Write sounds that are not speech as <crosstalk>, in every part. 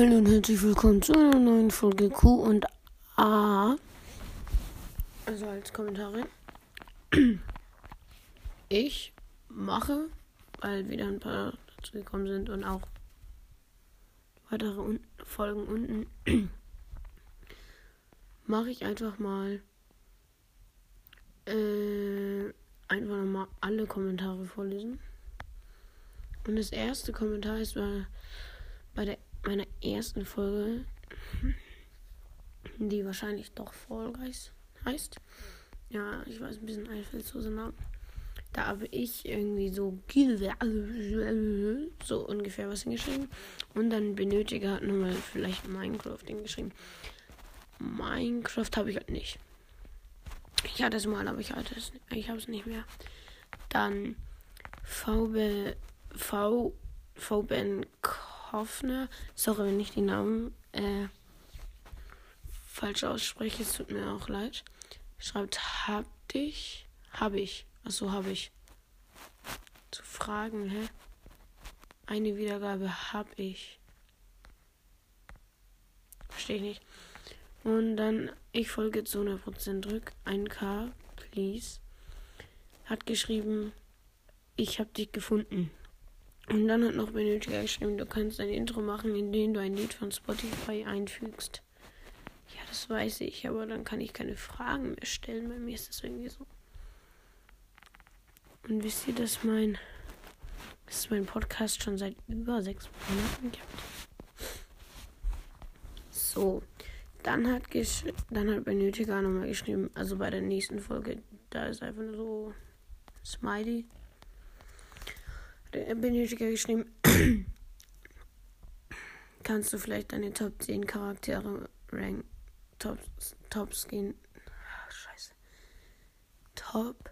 Hallo und herzlich willkommen zu einer neuen Folge Q und A. Also als Kommentare. Ich mache, weil wieder ein paar dazu gekommen sind und auch weitere un Folgen unten, mache ich einfach mal äh, einfach nochmal alle Kommentare vorlesen. Und das erste Kommentar ist bei, bei der, meiner ersten Folge, die wahrscheinlich doch Fall heißt. Ja, ich weiß, ein bisschen einfallsloser Namen. Da habe ich irgendwie so so ungefähr was hingeschrieben. Und dann Benötiger hat nochmal vielleicht Minecraft hingeschrieben. Minecraft habe ich halt nicht. Ich hatte es mal, aber ich hatte es, ich habe es nicht mehr. Dann VB V. V. Ben Koffner. Sorry, wenn ich die Namen äh, falsch ausspreche. Es tut mir auch leid. Schreibt, hab dich. Hab ich. Achso, hab ich. Zu fragen, hä? Eine Wiedergabe hab ich. Verstehe ich nicht. Und dann, ich folge zu 100% drück. 1K, please. Hat geschrieben, ich hab dich gefunden. Und dann hat noch Benötiger geschrieben, du kannst ein Intro machen, indem du ein Lied von Spotify einfügst. Ja, das weiß ich, aber dann kann ich keine Fragen mehr stellen. Bei mir ist das irgendwie so. Und wisst ihr, dass mein, dass mein Podcast schon seit über sechs Monaten gibt? So, dann hat, dann hat Benötiger nochmal geschrieben, also bei der nächsten Folge, da ist einfach nur so Smiley Benötiger geschrieben. <coughs> Kannst du vielleicht deine Top 10 Charaktere ranken? Top, Tops gehen. Ah, scheiße. Top.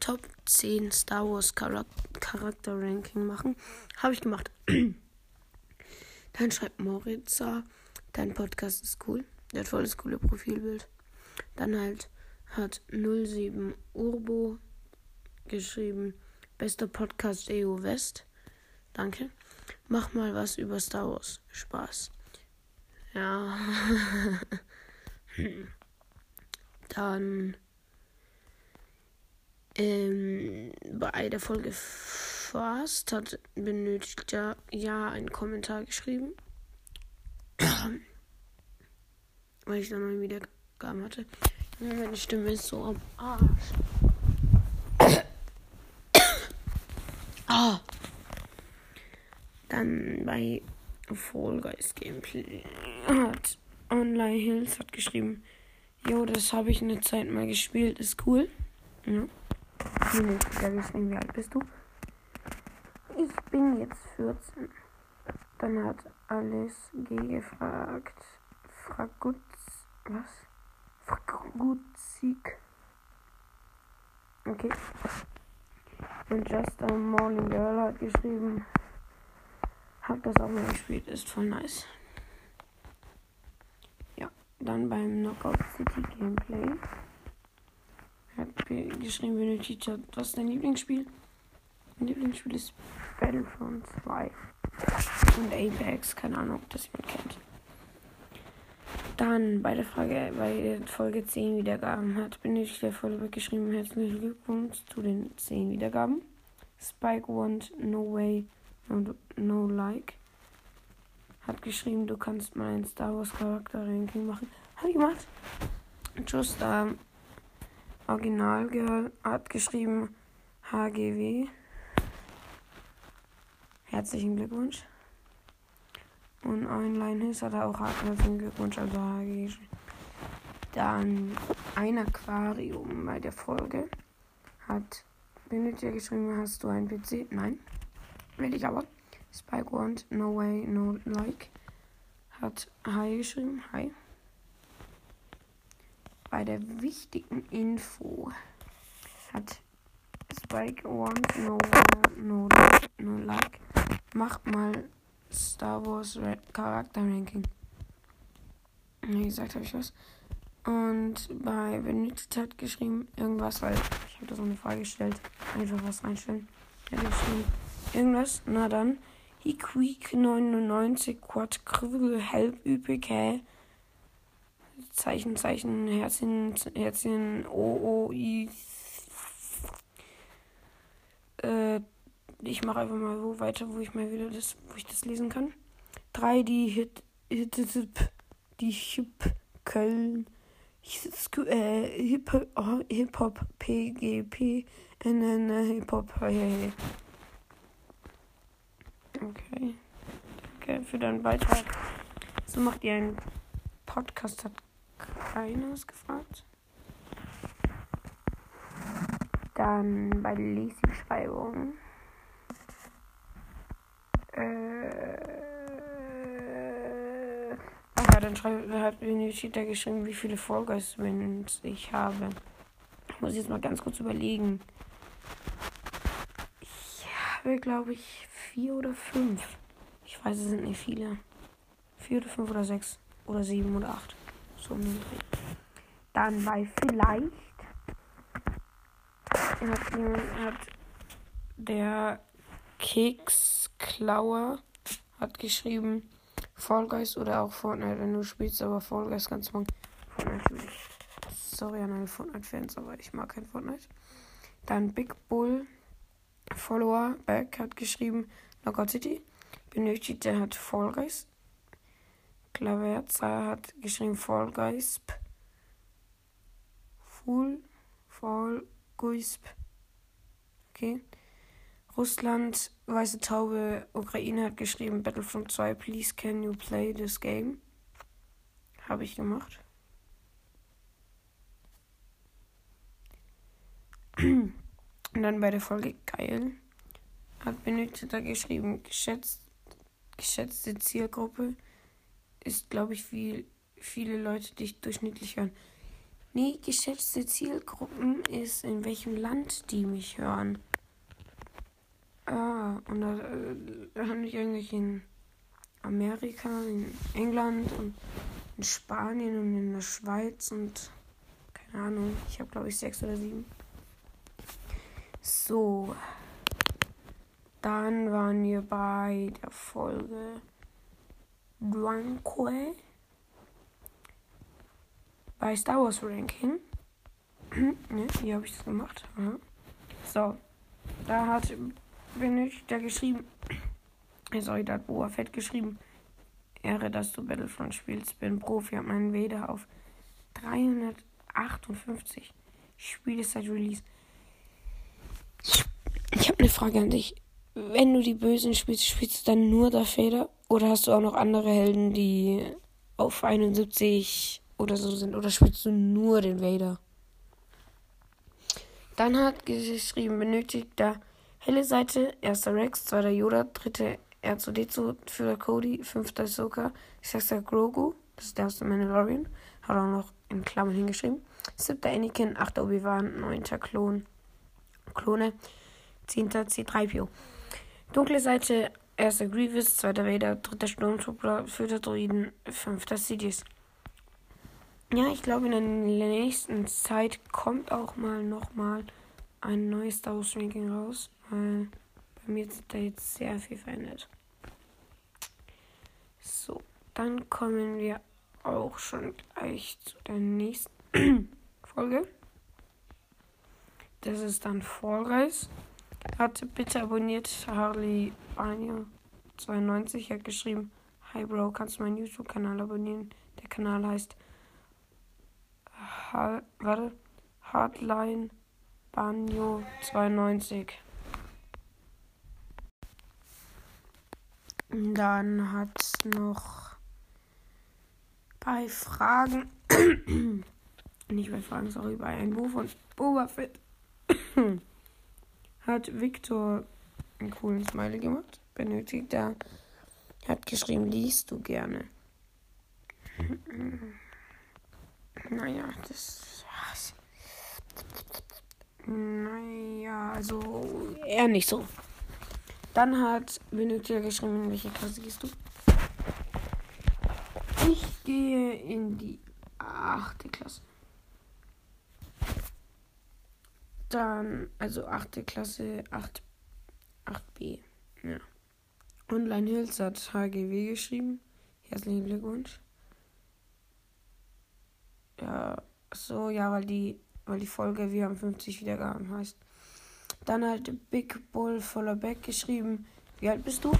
Top 10 Star Wars Charakter Ranking machen. Habe ich gemacht. <coughs> Dann schreibt Moritza, dein Podcast ist cool. Der hat voll das coole Profilbild. Dann halt hat 07 Urbo geschrieben. Bester Podcast EU West. Danke. Mach mal was über Star Wars. Spaß. Ja. <laughs> Dann ähm, bei der Folge Fast hat benötigt ja, ja einen Kommentar geschrieben. Weil ich dann mal wieder Wiedergaben hatte. Meine Stimme ist so am Arsch. Ah. Dann bei Fall Guys Gameplay hat Online Hills hat geschrieben, jo, das habe ich eine Zeit mal gespielt, ist cool. Ja. Wie alt bist du? Ich bin jetzt 14. Dann hat Alice G gefragt. Fragutz. Was? Fragutzik. Okay. Und Just a Morning Girl hat geschrieben, hab das auch mal gespielt, ist voll nice. Ja, dann beim Knockout City Gameplay hat geschrieben, du Teacher, was ist dein Lieblingsspiel? Mein Lieblingsspiel ist Battlefront 2 und Apex, keine Ahnung, ob das jemand kennt. Dann bei der Frage, bei Folge 10 Wiedergaben hat benötigt der Follower geschrieben, herzlichen Glückwunsch zu den 10 Wiedergaben. Spike want no way, no, no like. Hat geschrieben, du kannst mal ein Star Wars Charakter Ranking machen. Hab ich gemacht. Just ähm, Original Girl hat geschrieben HGW. Herzlichen Glückwunsch. Und online ist hat er auch herzlichen Glückwunsch, also. Dann ein Aquarium bei der Folge hat Benötiger geschrieben, hast du einen PC? Nein. Will ich aber. Spike want, no way, no like. Hat Hi geschrieben. Hi. Bei der wichtigen Info hat Spike want, no way, no, no like. Macht mal Star Wars Charakter Ranking. Wie gesagt, habe ich was. Und bei Benedikt hat geschrieben irgendwas, weil ich habe da so eine Frage gestellt. Einfach was reinstellen. Er hat geschrieben irgendwas. Na dann, Hiquique 99 Quad Krügel Help übrig, hä? Zeichen, Zeichen, Herzchen, Herzchen, O, O, I. Äh, ich mache einfach mal wo weiter, wo ich mal wieder das, wo ich das lesen kann. 3, die Hit, Hit, Hit die Hip, Köln, äh, Hip, oh, Hip Hop, PGP, NN, Hip Hop, hey, Okay. Danke für deinen Beitrag. So macht ihr einen Podcast, hat keiner gefragt. Dann bei der Lesebeschreibung. Äh, ach ja, dann schreibt, hat Benita geschrieben, wie viele Vollgeist-Wins ich habe. Ich muss jetzt mal ganz kurz überlegen. Ich habe, glaube ich, vier oder fünf. Ich weiß, es sind nicht viele. Vier oder fünf oder sechs oder sieben oder acht. So um. Dann bei vielleicht hat, hat der Keksklauer hat geschrieben Fall Guys oder auch Fortnite, wenn du spielst, aber Fall Guys ganz morgen. Fortnite. Sorry an alle Fortnite-Fans, aber ich mag kein Fortnite. Dann Big Bull Follower Back hat geschrieben Knockout City. Benötigt, der hat Fall Guys. Klaverza hat geschrieben Fall Guys. Full Fall Guys. Okay. Russland, Weiße Taube, Ukraine hat geschrieben Battlefront 2, please can you play this game? Habe ich gemacht. Und dann bei der Folge geil hat Benötigter geschrieben, geschätzt, geschätzte Zielgruppe ist, glaube ich, viel, viele Leute, die durchschnittlich hören. Nee, geschätzte Zielgruppen ist, in welchem Land die mich hören. Und da, äh, habe ich eigentlich in Amerika, in England und in Spanien und in der Schweiz und keine Ahnung, ich habe glaube ich sechs oder sieben. So. Dann waren wir bei der Folge Drunkway bei Star Wars Ranking. <clears throat> ne, hier habe ich das gemacht. Aha. So, da hat ich da geschrieben. <clears throat> Sorry, da hat Boa Fett geschrieben. Ehre, dass du Battlefront spielst. Bin Profi, hab meinen Vader auf 358 Spiele seit Release. Ich habe eine Frage an dich. Wenn du die Bösen spielst, spielst du dann nur Darth Vader? Oder hast du auch noch andere Helden, die auf 71 oder so sind? Oder spielst du nur den Vader? Dann hat geschrieben, benötigt da Helle Seite, erster Rex, zweiter Yoda, dritte R2D2, vierter Cody, fünfter Ahsoka, sechster Grogu, das ist der aus dem Mandalorian, hat auch noch in Klammern hingeschrieben, siebter Anakin, achter Obi-Wan, neunter Klon, Klone, zehnter C3PO. Dunkle Seite, erster Grievous, zweiter Vader, dritter Sturmtrooper, vierter Druiden, fünfter Sidious. Ja, ich glaube, in der nächsten Zeit kommt auch mal nochmal ein neues Star Wars Ranking raus weil bei mir ist da jetzt sehr viel verändert. So, dann kommen wir auch schon gleich zu der nächsten <clears throat> Folge. Das ist dann Fall Guys. Hat bitte abonniert Harley Barnier 92 hat geschrieben, Hi Bro, kannst du meinen YouTube-Kanal abonnieren? Der Kanal heißt Hardline Banjo 92. Dann hat es noch bei Fragen, <coughs> nicht bei Fragen, sorry, bei Buch von Boba Fett <coughs> hat Victor einen coolen Smiley gemacht. Benötigt er, hat geschrieben, liest du gerne. <coughs> naja, das. Naja, also eher nicht so. Dann hat Benötiger geschrieben, in welche Klasse gehst du? Ich gehe in die achte Klasse. Dann, also achte Klasse, 8, 8b. Ja. Online Hills hat HGW geschrieben. Herzlichen Glückwunsch. Ja, so, ja, weil die, weil die Folge Wir haben 50 Wiedergaben heißt. Dann hat Big Bull voller Back geschrieben. Wie alt bist du?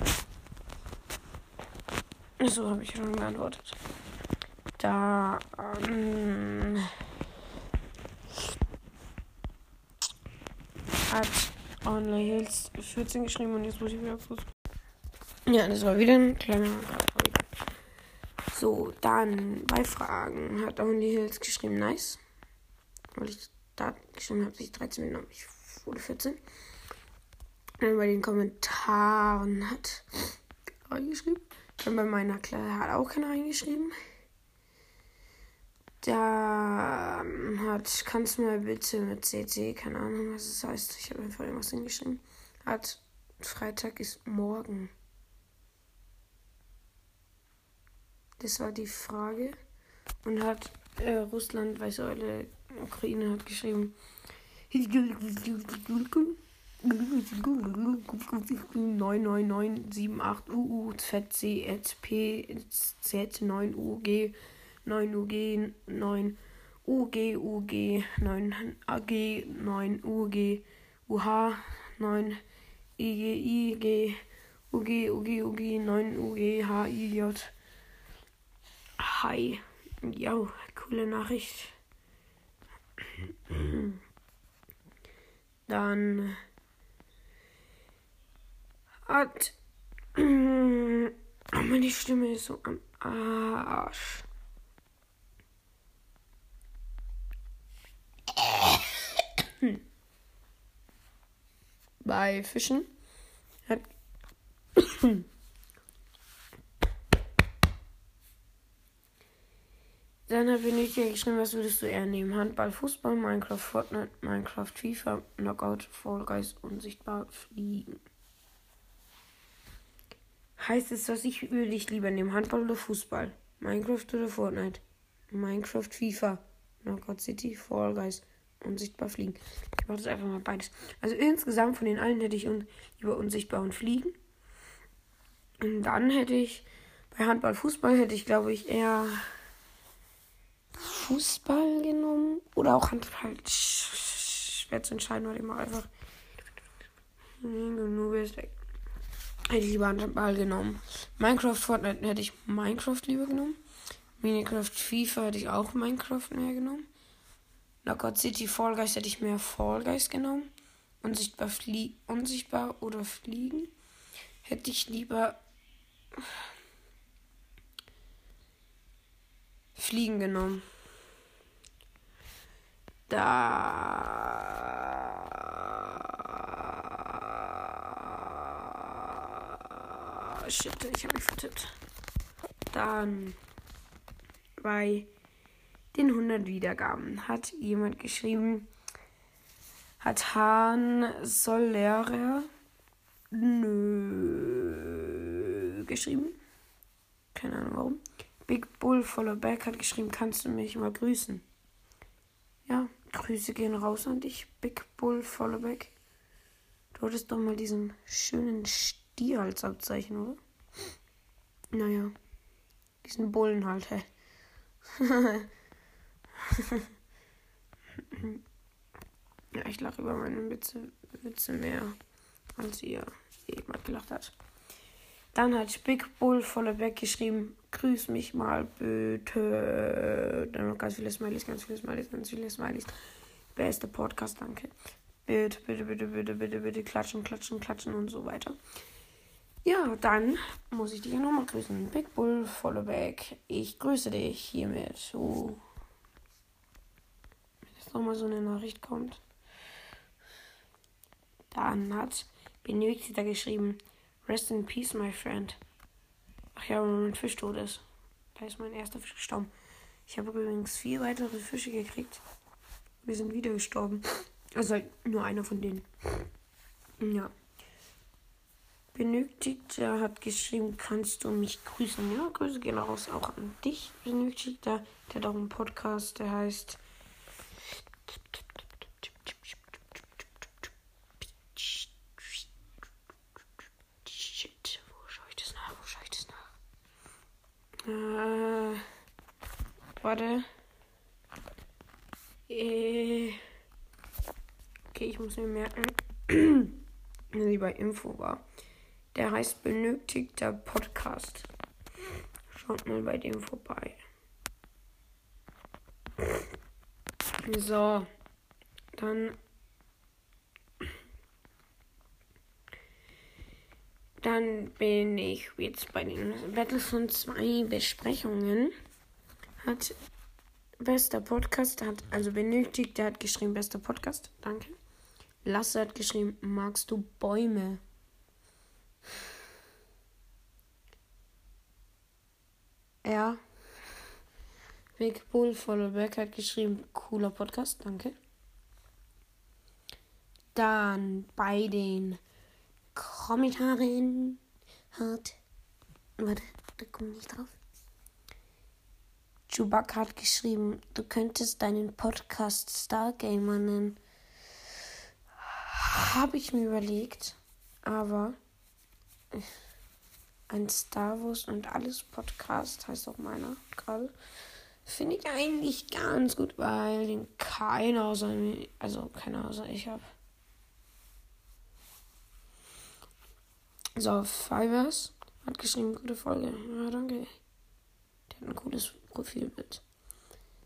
So habe ich schon geantwortet. Da ähm, hat Online Hills 14 geschrieben und jetzt muss ich wieder kurz. Ja, das war wieder ein kleiner So, dann bei Fragen hat Only Hills geschrieben, nice. Weil ich da geschrieben habe, ich 13 Minuten, ich wurde 14. Dann bei den Kommentaren hat reingeschrieben. Dann bei meiner Klasse hat auch keiner reingeschrieben. Dann hat, kannst du mal bitte mit CC, keine Ahnung, was es heißt. Ich habe einfach irgendwas hingeschrieben. Hat, Freitag ist morgen. Das war die Frage. Und hat äh, Russland, Weißsäule, Ukraine hat geschrieben. 99978 UU ZCSP Z9 UG 9 UG 9 UG UG 9 AG 9 UG UH 9 IG IG UG UG UG 9 UG HIJ Hi. Ja, coole Nachricht. Dann hat <clears throat> meine Stimme ist so am Arsch. Bei Fischen hat Dann hat Venetia geschrieben, was würdest du eher nehmen? Handball, Fußball, Minecraft, Fortnite, Minecraft, FIFA, Knockout, Fall Guys, Unsichtbar, Fliegen. Heißt es, was ich würde ich lieber nehmen? Handball oder Fußball? Minecraft oder Fortnite? Minecraft, FIFA, Knockout City, Fall Guys, Unsichtbar, Fliegen. Ich mache das einfach mal beides. Also insgesamt von den allen hätte ich un lieber Unsichtbar und Fliegen. Und dann hätte ich bei Handball, Fußball hätte ich glaube ich eher Fußball genommen. Oder auch Handball. Schwer zu entscheiden, weil mache einfach. Genug ist weg. Hätte ich lieber Handball genommen. Minecraft, Fortnite hätte ich Minecraft lieber genommen. Minecraft, FIFA hätte ich auch Minecraft mehr genommen. Knockout City, Fall Guys hätte ich mehr Fall Guys genommen. Unsichtbar, flie unsichtbar oder fliegen. Hätte ich lieber Fliegen genommen. Da. Shit, ich habe mich vertippt. Dann bei den 100 Wiedergaben hat jemand geschrieben, hat Hahn Sollera nö geschrieben. Keine Ahnung warum. Big Bull voller Back hat geschrieben, kannst du mich mal grüßen? Ja, Grüße gehen raus an dich, Big Bull voller Back. Du hattest doch mal diesen schönen Stier als Abzeichen, oder? Naja, diesen Bullen halt, hä. <laughs> ja, ich lache über meine Witze, Witze mehr, als ihr jemand gelacht hat. Dann hat Big Bull voller Back geschrieben, grüß mich mal bitte. Dann noch ganz viele Smileys, ganz viele Smileys, ganz viele Smileys. Bester Podcast, danke. Bitte, bitte, bitte, bitte, bitte, bitte klatschen, klatschen, klatschen und so weiter. Ja, dann muss ich dich nochmal grüßen. Big Bull Followback. Ich grüße dich hiermit. So. Wenn jetzt nochmal so eine Nachricht kommt. Dann hat Benedikta geschrieben. Rest in peace, my friend. Ach ja, wenn mein Fisch tot ist. Da ist mein erster Fisch gestorben. Ich habe übrigens vier weitere Fische gekriegt. Wir sind wieder gestorben. Also nur einer von denen. Ja. Benötigter hat geschrieben, kannst du mich grüßen? Ja, Grüße gehen raus auch an dich, Benötigter. Der hat auch einen Podcast, der heißt Shit, wo schaue Äh, warte. Äh, okay, ich muss mir merken, <clears throat> wie bei Info war. Der heißt Benötigter Podcast. Schaut mal bei dem vorbei. So, dann. Dann bin ich jetzt bei den Battlefront 2 Besprechungen. Hat bester Podcast, hat also benötigt, der hat geschrieben bester Podcast. Danke. Lasse hat geschrieben, magst du Bäume? Ja. Big Bull Followback hat geschrieben, cooler Podcast, danke. Dann bei den Kommentaren hat. Warte, da komme ich drauf. Chewbacca hat geschrieben, du könntest deinen Podcast Stargamer nennen. Habe ich mir überlegt, aber ein Star Wars und alles Podcast heißt auch meiner gerade. Finde ich eigentlich ganz gut, weil den keiner außer mir, also keiner außer ich habe. So, Fivers hat geschrieben, gute Folge. Ja, danke. Der hat ein cooles Profilbild.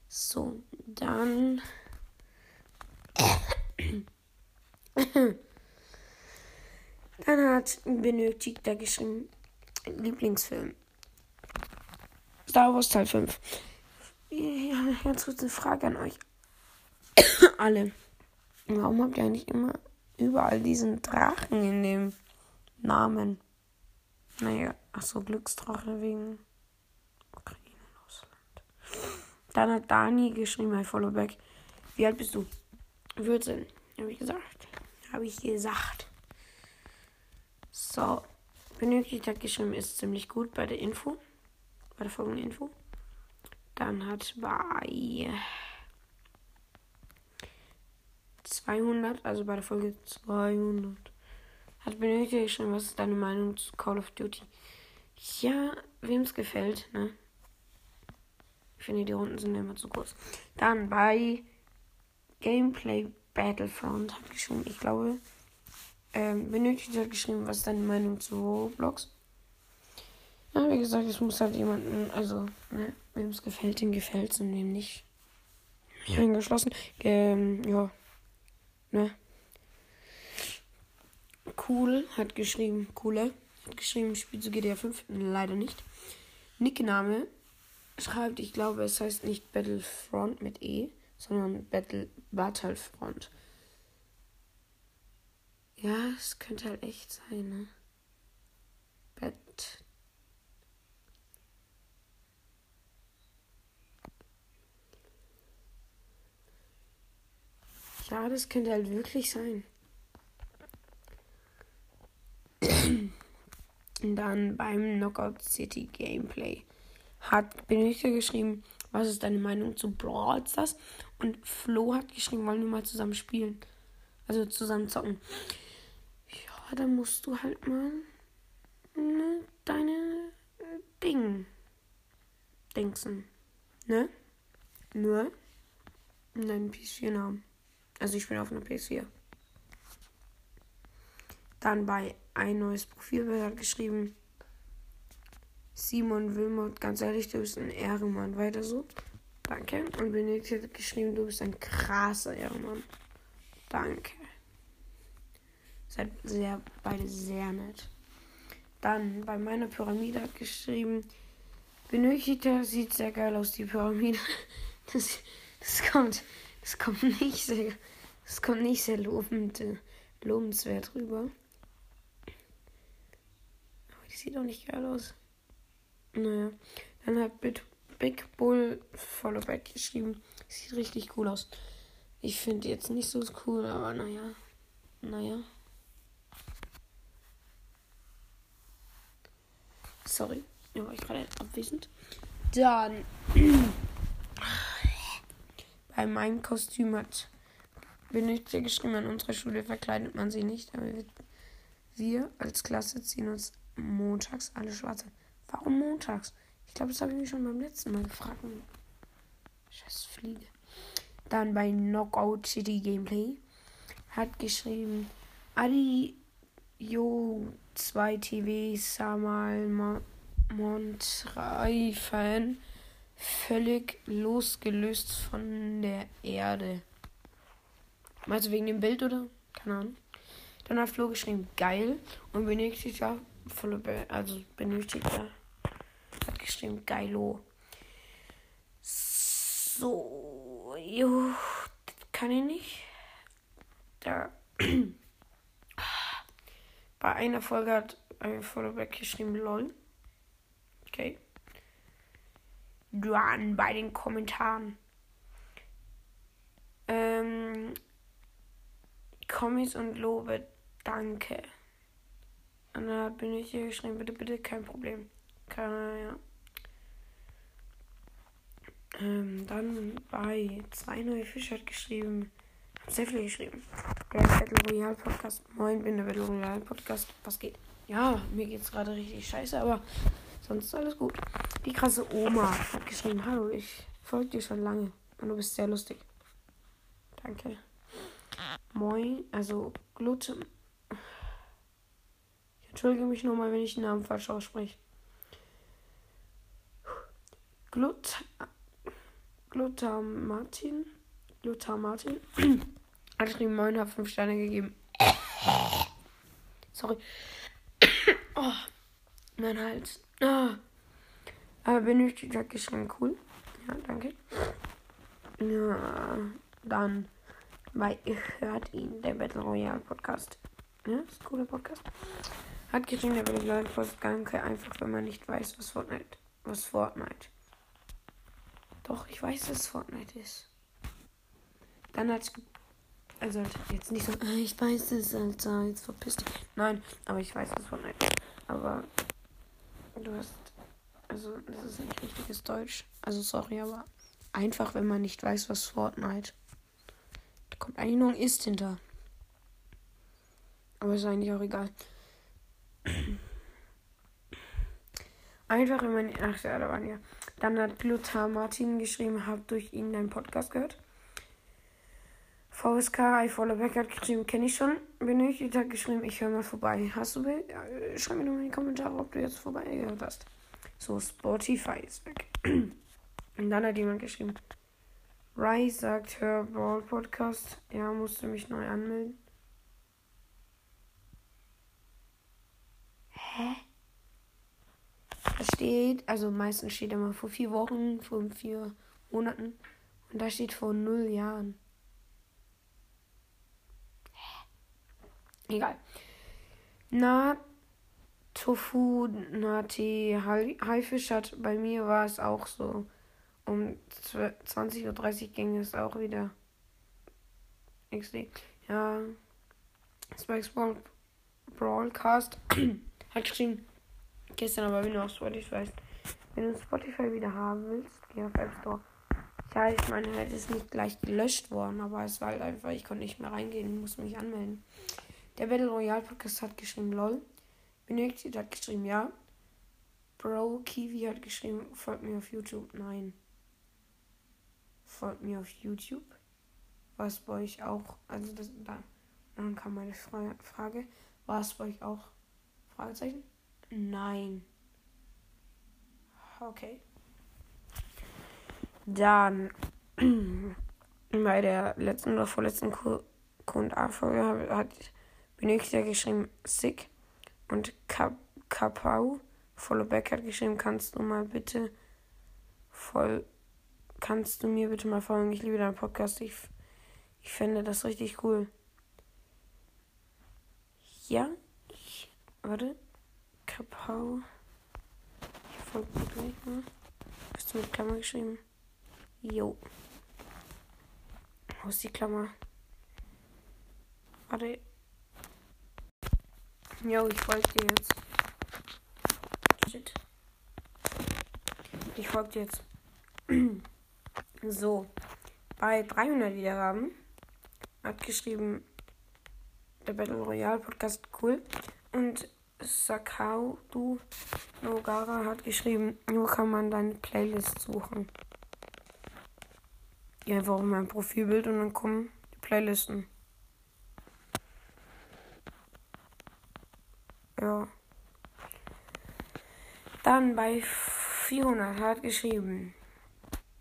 So, dann. <coughs> Dann hat benötigt er geschrieben, Lieblingsfilm. Star Wars Teil 5. Ja, ganz kurze Frage an euch. <coughs> Alle. Warum habt ihr eigentlich immer überall diesen Drachen in dem Namen? Naja, ach so, Glücksdrache wegen Ukraine Russland. Dann hat Dani geschrieben, mein Followback. Wie alt bist du? 14. Habe ich gesagt. Habe ich gesagt. So. Benötigt hat geschrieben, ist ziemlich gut bei der Info. Bei der folgenden Info. Dann hat bei 200, also bei der Folge 200, hat benötigt schon, was ist deine Meinung zu Call of Duty? Ja, wem es gefällt, ne? Ich finde, die Runden sind immer zu kurz. Dann bei Gameplay Battlefront hat geschrieben, ich glaube, ähm, benötigt hat geschrieben, was ist deine Meinung zu Roblox? Ja, wie gesagt, es muss halt jemanden, also, ne, wem es gefällt, dem gefällt es und wem nicht. Ja. Eingeschlossen. Ähm, ja. Ne. Cool hat geschrieben, coole, hat geschrieben, spielt zu GTA 5, leider nicht. Nickname schreibt, ich glaube, es heißt nicht Battlefront mit E, sondern Battle Battlefront. Ja, es könnte halt echt sein, ne? Bat Ja, das könnte halt wirklich sein. Und dann beim Knockout City Gameplay hat Benedikt geschrieben, was ist deine Meinung zu Brawl Stars? Und Flo hat geschrieben, wollen wir mal zusammen spielen. Also zusammen zocken. Ja, dann musst du halt mal ne, deine äh, Ding denksen. Ne? Nur deinen PS4-Namen. Also ich bin auf einer PS4. Dann bei ein neues Profilbild hat geschrieben. Simon Wilmot, ganz ehrlich, du bist ein Ehrenmann. Weiter so. Danke. Und Benedikt hat geschrieben, du bist ein krasser Ehrenmann. Danke. Seid sehr, beide sehr nett. Dann bei meiner Pyramide hat geschrieben, Benötigter sieht sehr geil aus, die Pyramide. <laughs> Das, das kommt es kommt nicht sehr, es kommt nicht sehr lobend, lobenswert rüber. Sieht auch nicht geil aus. Naja, dann hat Big, Bull Followback geschrieben. Sieht richtig cool aus. Ich finde jetzt nicht so cool, aber naja. Naja. Sorry, da war ich gerade abwesend. Dann <clears throat> bei meinem Kostüm hat Benedikt geschrieben, an unserer Schule verkleidet man sie nicht, aber wir als Klasse ziehen uns montags alle schwarz an. Warum montags? Ich glaube, das habe ich mich schon beim letzten Mal gefragt. Scheiß Fliege. Dann bei Knockout City Gameplay hat geschrieben, Adi Jo 2 TV Samal Montrai Fan völlig losgelöst von der Erde. Meinst du wegen dem Bild oder? Keine Ahnung. Dann hat Flo geschrieben, geil. Und benötigt ja, also benötigt er, hat geschrieben, geilo. So, jo, kann ich nicht. Da. <clears throat> Bei einer Folge hat ein Followback geschrieben, lol. Okay. Dann bei den Kommentaren. Ähm, Kommis und Lobe, danke. Und da bin ich hier geschrieben, bitte, bitte, kein Problem. Kann, ja. Ähm, dann bei zwei neue Fische hat geschrieben, hab sehr viel geschrieben. Der Battle Royale Podcast. Moin, bin der Battle Royale Podcast. Was geht? Ja, mir geht's gerade richtig scheiße, aber sonst alles gut. Die krasse Oma hat geschrieben, hallo, ich folge dir schon lange und du bist sehr lustig. Danke. Moin, also Glut. Entschuldige mich nochmal, wenn ich den Namen falsch ausspreche. Glut. Glutamartin. <clears throat> Hat geschrieben, Moin, hat 5 Sterne gegeben. Sorry. <clears throat> Oh, mein Hals. Oh. Aber benötigt hat geschrieben, cool. Ja, danke. Ja, dann weil ihr hört ihn, der Battle Royale Podcast. Ja, ist ein cooler Podcast. Hat Battle Royale Podcast danke einfach, wenn man nicht weiß, was Fortnite, was Fortnite. Doch, ich weiß, dass Fortnite ist. Dann hat also jetzt nicht so, ah, ich weiß es, Alter, jetzt verpisst. Nein, aber ich weiß, dass Fortnite ist. Aber du hast, also das ist nicht richtiges Deutsch. Also sorry, aber einfach, wenn man nicht weiß, was Fortnite da kommt eigentlich noch ein Ist hinter. Aber ist eigentlich auch egal. Einfach wenn man. Ach ja, da waren ja. Dann hat Lothar Martin geschrieben, hab durch ihn deinen Podcast gehört. VSK, I follow back hat geschrieben, kenne ich schon. Benötigt hat geschrieben, ich höre mal vorbei. Hast du Bild? Schreib mir nur in die Kommentare, ob du jetzt vorbei gehört hast. So, Spotify ist weg. <clears throat> Und dann hat jemand geschrieben, Rai sagt, hör Brawl Podcast. Ja, musste mich neu anmelden. Hä? Da steht, also meistens steht immer vor vier Wochen, vor vier Monaten. Und da steht vor null Jahren. Hä? Egal. Na, Tofu, Nati, Haifisch hat, bei mir war es auch so um 20.30 Uhr ging es auch wieder. XD. Ja. Spikes Brawl Broadcast <clears throat> hat geschrieben. Gestern aber wieder auf Spotify. Wenn du Spotify wieder haben willst, geh auf App Store. Ja, ich meine, halt ist nicht gleich gelöscht worden, aber es war halt einfach, ich konnte nicht mehr reingehen, ich musste mich anmelden. Der Battle Royale Podcast hat geschrieben, lol. Benötigt hat geschrieben, ja. Bro, Kiwi hat geschrieben, folgt mir auf YouTube. Nein folgt mir auf YouTube. Was bei euch auch, also das, da, dann kam meine Frage, war es bei euch auch? Fragezeichen? Nein. Okay. Dann <clears throat> bei der letzten oder vorletzten Q&A-Folge hat Benötiger geschrieben Sick und Kapau Followback hat geschrieben, kannst du mal bitte voll kannst du mir bitte mal folgen? Ich liebe deinen Podcast. Ich, ich fände das richtig cool. Ja. Warte. Kapau. Ich folge dir gleich mal. Hast du mit Klammer geschrieben? Jo. Wo ist die Klammer? Warte. Jo, ich folge dir jetzt. Shit. Ich folge dir jetzt. <clears throat> So, bei 300 Wiedergaben hat geschrieben, der Battle Royale Podcast cool. Und Sakaudu Nogara hat geschrieben, wo kann man deine Playlist suchen? Ja, einfach auf mein Profilbild und dann kommen die Playlisten. Ja. Dann bei 400 hat geschrieben.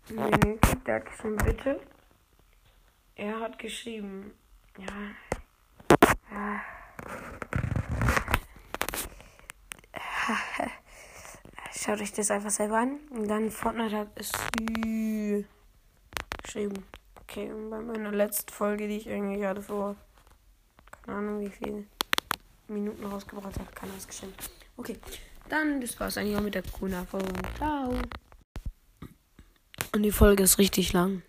Minute, der hat geschrieben, bitte. Er hat geschrieben, ja. ja. <laughs> Schaut euch das einfach selber an. Und dann Fortnite hat es geschrieben. Okay, und bei meiner letzten Folge, die ich irgendwie gerade vor, keine Ahnung wie viele Minuten rausgebracht habe, kann das geschrieben. Okay, dann das war's eigentlich auch mit der Kuna-Folge. Ciao. Und die Folge ist richtig lang.